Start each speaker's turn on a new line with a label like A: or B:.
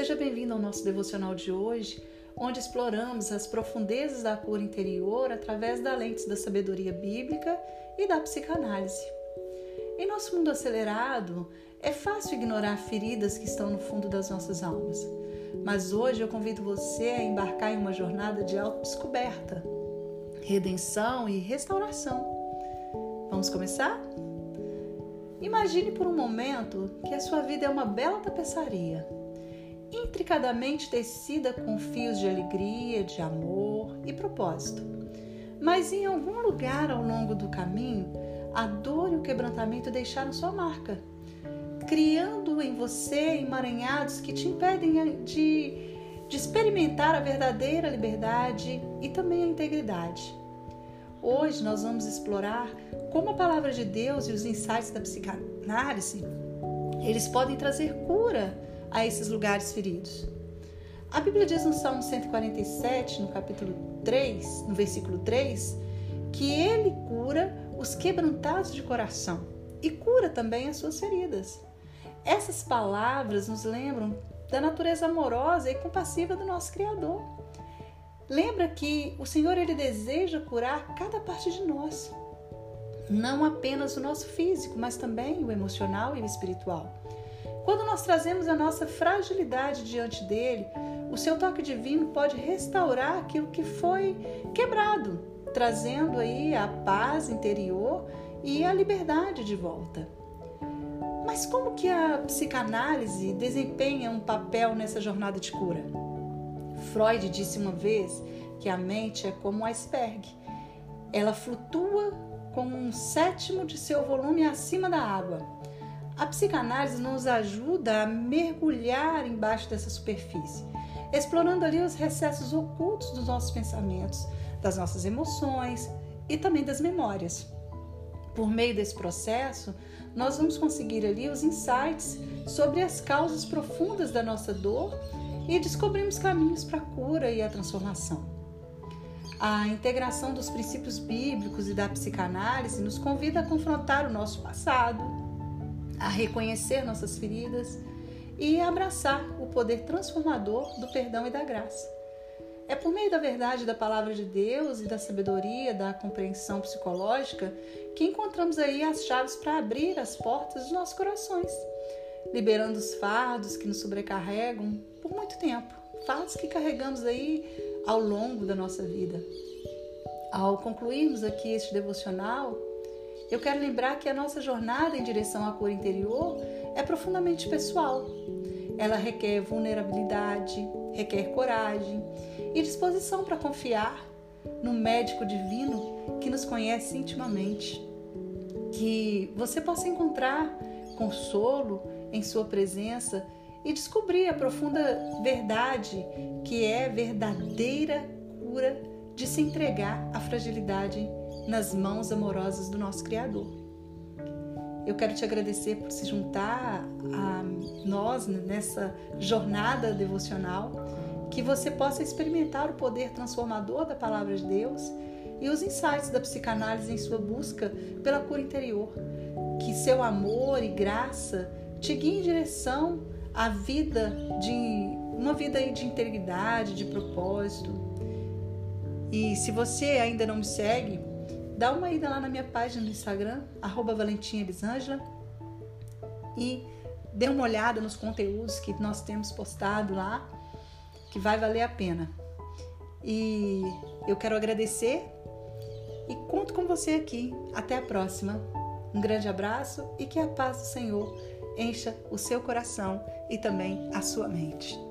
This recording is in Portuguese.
A: Seja bem-vindo ao nosso devocional de hoje, onde exploramos as profundezas da cura interior através da lente da sabedoria bíblica e da psicanálise. Em nosso mundo acelerado, é fácil ignorar feridas que estão no fundo das nossas almas. Mas hoje eu convido você a embarcar em uma jornada de autodescoberta, redenção e restauração. Vamos começar? Imagine por um momento que a sua vida é uma bela tapeçaria, intricadamente tecida com fios de alegria, de amor e propósito. Mas em algum lugar ao longo do caminho, a dor e o quebrantamento deixaram sua marca, criando em você emaranhados que te impedem de, de experimentar a verdadeira liberdade e também a integridade. Hoje nós vamos explorar como a palavra de Deus e os insights da psicanálise eles podem trazer cura a esses lugares feridos. A Bíblia diz no Salmo 147, no capítulo 3, no versículo 3, que ele cura os quebrantados de coração e cura também as suas feridas. Essas palavras nos lembram da natureza amorosa e compassiva do nosso Criador. Lembra que o Senhor ele deseja curar cada parte de nós, não apenas o nosso físico, mas também o emocional e o espiritual. Quando nós trazemos a nossa fragilidade diante dele, o seu toque divino pode restaurar aquilo que foi quebrado, trazendo aí a paz interior e a liberdade de volta. Mas como que a psicanálise desempenha um papel nessa jornada de cura? Freud disse uma vez que a mente é como um iceberg. Ela flutua com um sétimo de seu volume acima da água. A psicanálise nos ajuda a mergulhar embaixo dessa superfície, explorando ali os recessos ocultos dos nossos pensamentos, das nossas emoções e também das memórias. Por meio desse processo, nós vamos conseguir ali os insights sobre as causas profundas da nossa dor e descobrimos caminhos para a cura e a transformação. A integração dos princípios bíblicos e da psicanálise nos convida a confrontar o nosso passado, a reconhecer nossas feridas e abraçar o poder transformador do perdão e da graça. É por meio da verdade da palavra de Deus e da sabedoria, da compreensão psicológica, que encontramos aí as chaves para abrir as portas dos nossos corações, liberando os fardos que nos sobrecarregam por muito tempo, fardos que carregamos aí ao longo da nossa vida. Ao concluirmos aqui este devocional, eu quero lembrar que a nossa jornada em direção à cura interior é profundamente pessoal. Ela requer vulnerabilidade, requer coragem e disposição para confiar no médico divino que nos conhece intimamente. Que você possa encontrar consolo em sua presença e descobrir a profunda verdade que é verdadeira cura de se entregar à fragilidade nas mãos amorosas do nosso Criador. Eu quero te agradecer por se juntar a nós nessa jornada devocional, que você possa experimentar o poder transformador da palavra de Deus e os insights da psicanálise em sua busca pela cura interior. Que seu amor e graça te guiem em direção à vida de uma vida de integridade, de propósito. E se você ainda não me segue, dá uma ida lá na minha página no Instagram, arroba e dê uma olhada nos conteúdos que nós temos postado lá, que vai valer a pena. E eu quero agradecer e conto com você aqui. Até a próxima. Um grande abraço e que a paz do Senhor encha o seu coração e também a sua mente.